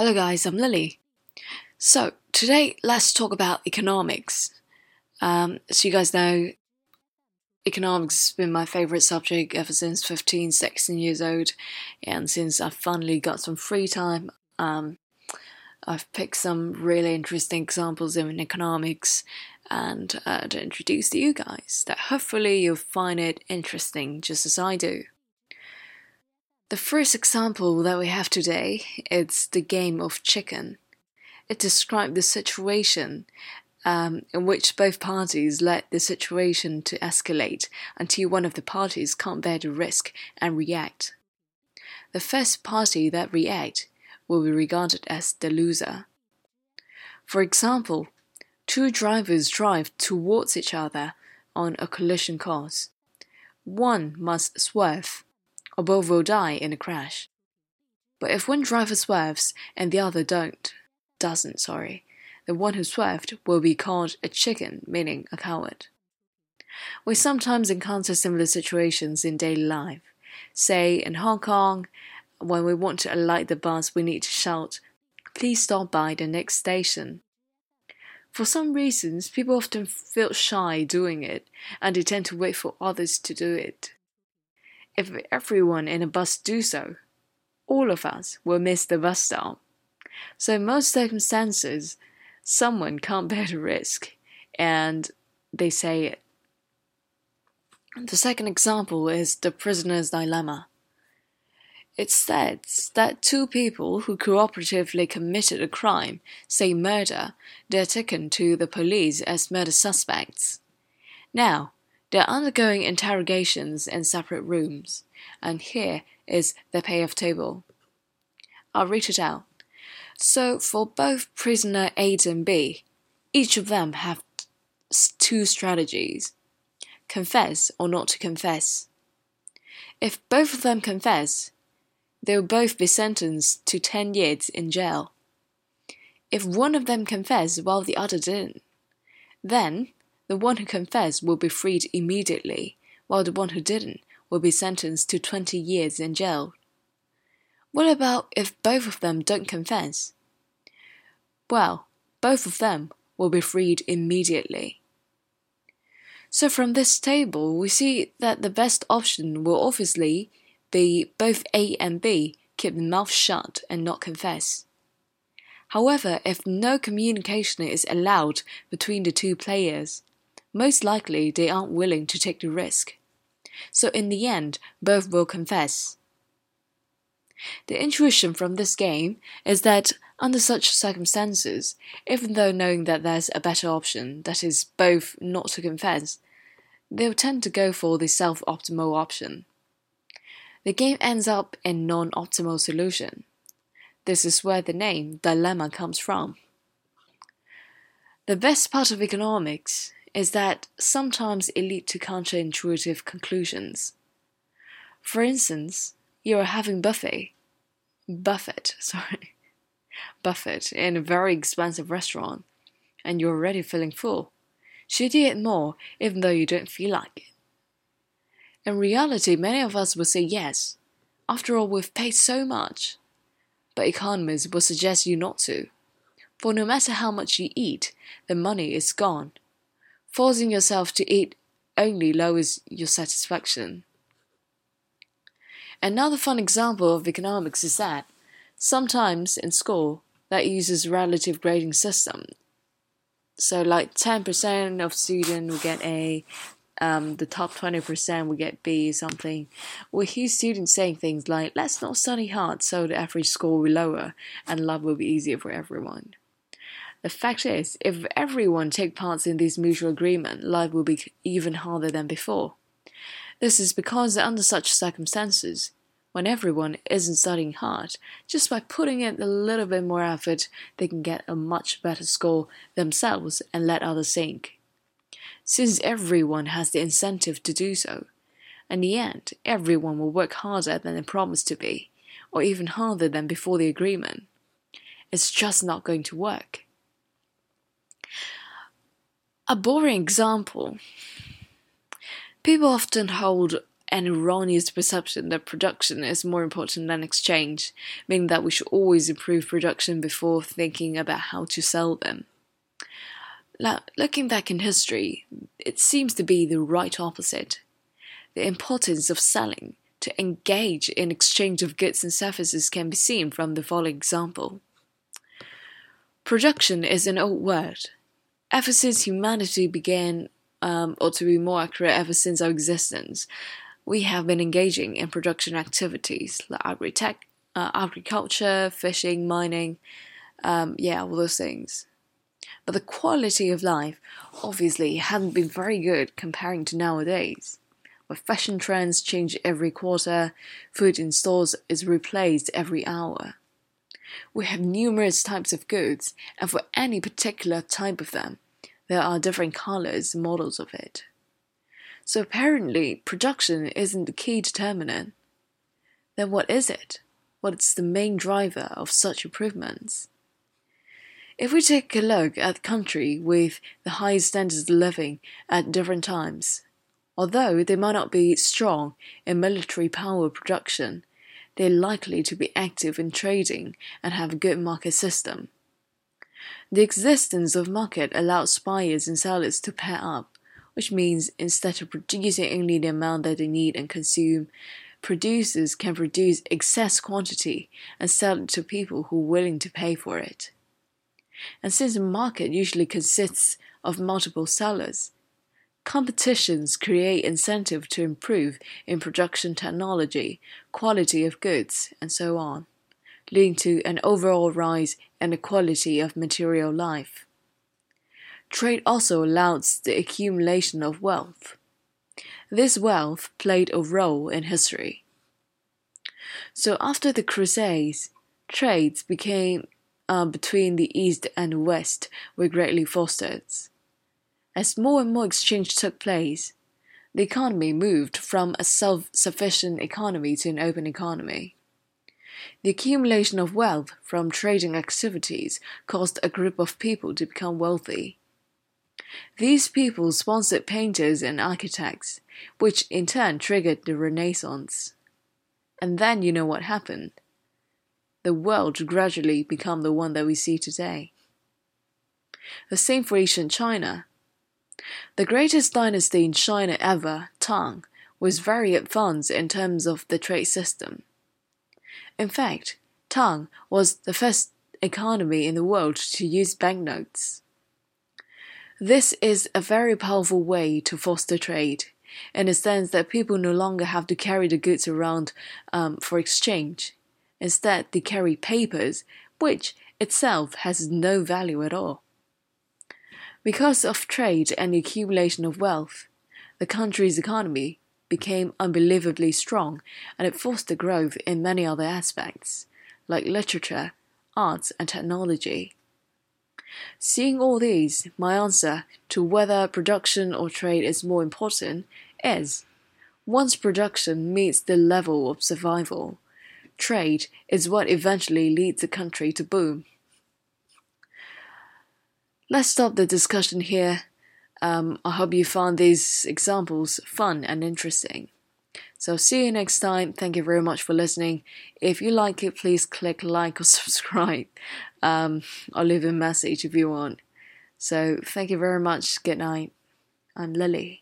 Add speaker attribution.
Speaker 1: Hello, guys, I'm Lily. So, today let's talk about economics. Um, as you guys know, economics has been my favorite subject ever since 15, 16 years old, and since I've finally got some free time, um, I've picked some really interesting examples in economics and uh, to introduce to you guys that hopefully you'll find it interesting just as I do. The first example that we have today is the game of chicken. It describes the situation um, in which both parties let the situation to escalate until one of the parties can't bear the risk and react. The first party that react will be regarded as the loser. For example, two drivers drive towards each other on a collision course. One must swerve or both will die in a crash. But if one driver swerves and the other don't, doesn't, sorry, the one who swerved will be called a chicken, meaning a coward. We sometimes encounter similar situations in daily life. Say in Hong Kong, when we want to alight the bus, we need to shout, Please stop by the next station. For some reasons, people often feel shy doing it, and they tend to wait for others to do it. If everyone in a bus do so, all of us will miss the bus stop. So in most circumstances, someone can't bear the risk, and they say it. The second example is the prisoner's dilemma. It states that two people who cooperatively committed a crime, say murder, they're taken to the police as murder suspects. Now, they're undergoing interrogations in separate rooms, and here is the payoff table. I'll read it out. So, for both prisoner A and B, each of them have two strategies confess or not to confess. If both of them confess, they will both be sentenced to 10 years in jail. If one of them confessed while the other didn't, then the one who confessed will be freed immediately, while the one who didn't will be sentenced to 20 years in jail. What about if both of them don't confess? Well, both of them will be freed immediately. So, from this table, we see that the best option will obviously be both A and B keep their mouth shut and not confess. However, if no communication is allowed between the two players, most likely they aren't willing to take the risk. So in the end, both will confess. The intuition from this game is that under such circumstances, even though knowing that there's a better option, that is, both not to confess, they'll tend to go for the self optimal option. The game ends up in non optimal solution. This is where the name dilemma comes from. The best part of economics is that sometimes it leads to counterintuitive conclusions. For instance, you are having buffet, buffet, sorry, buffet in a very expensive restaurant, and you're already feeling full. Should you eat more, even though you don't feel like it? In reality, many of us will say yes. After all, we've paid so much. But economists will suggest you not to. For no matter how much you eat, the money is gone Forcing yourself to eat only lowers your satisfaction. Another fun example of economics is that sometimes in school that uses a relative grading system. So like 10% of students will get A, um, the top 20% will get B or something. We hear students saying things like, let's not study hard so the average score will be lower and love will be easier for everyone. The fact is, if everyone take part in this mutual agreement, life will be even harder than before. This is because under such circumstances, when everyone isn't studying hard, just by putting in a little bit more effort, they can get a much better score themselves and let others sink. Since everyone has the incentive to do so, in the end, everyone will work harder than they promised to be, or even harder than before the agreement. It's just not going to work. A boring example. People often hold an erroneous perception that production is more important than exchange, meaning that we should always improve production before thinking about how to sell them. Now, looking back in history, it seems to be the right opposite. The importance of selling to engage in exchange of goods and services can be seen from the following example. Production is an old word. Ever since humanity began, um, or to be more accurate, ever since our existence, we have been engaging in production activities like agri-tech, uh, agriculture, fishing, mining, um, yeah, all those things. But the quality of life obviously hadn't been very good comparing to nowadays where fashion trends change every quarter, food in stores is replaced every hour. We have numerous types of goods, and for any particular type of them, there are different colors and models of it. So apparently, production isn't the key determinant. Then what is it? What's the main driver of such improvements? If we take a look at the country with the highest standards of living at different times, Although they might not be strong in military power production, they're likely to be active in trading and have a good market system. The existence of market allows buyers and sellers to pair up, which means instead of producing only the amount that they need and consume, producers can produce excess quantity and sell it to people who are willing to pay for it. And since a market usually consists of multiple sellers, Competitions create incentive to improve in production technology, quality of goods, and so on, leading to an overall rise in the quality of material life. Trade also allows the accumulation of wealth. This wealth played a role in history. So after the Crusades, trades became uh, between the East and West were greatly fostered. As more and more exchange took place, the economy moved from a self sufficient economy to an open economy. The accumulation of wealth from trading activities caused a group of people to become wealthy. These people sponsored painters and architects, which in turn triggered the Renaissance. And then you know what happened. The world gradually became the one that we see today. The same for ancient China. The greatest dynasty in China ever, Tang, was very advanced in terms of the trade system. In fact, Tang was the first economy in the world to use banknotes. This is a very powerful way to foster trade, in the sense that people no longer have to carry the goods around um, for exchange. Instead, they carry papers, which itself has no value at all. Because of trade and the accumulation of wealth, the country's economy became unbelievably strong and it fostered growth in many other aspects, like literature, arts, and technology. Seeing all these, my answer to whether production or trade is more important is once production meets the level of survival, trade is what eventually leads a country to boom. Let's stop the discussion here. Um, I hope you found these examples fun and interesting. So, see you next time. Thank you very much for listening. If you like it, please click like or subscribe. Um, I'll leave a message if you want. So, thank you very much. Good night. I'm Lily.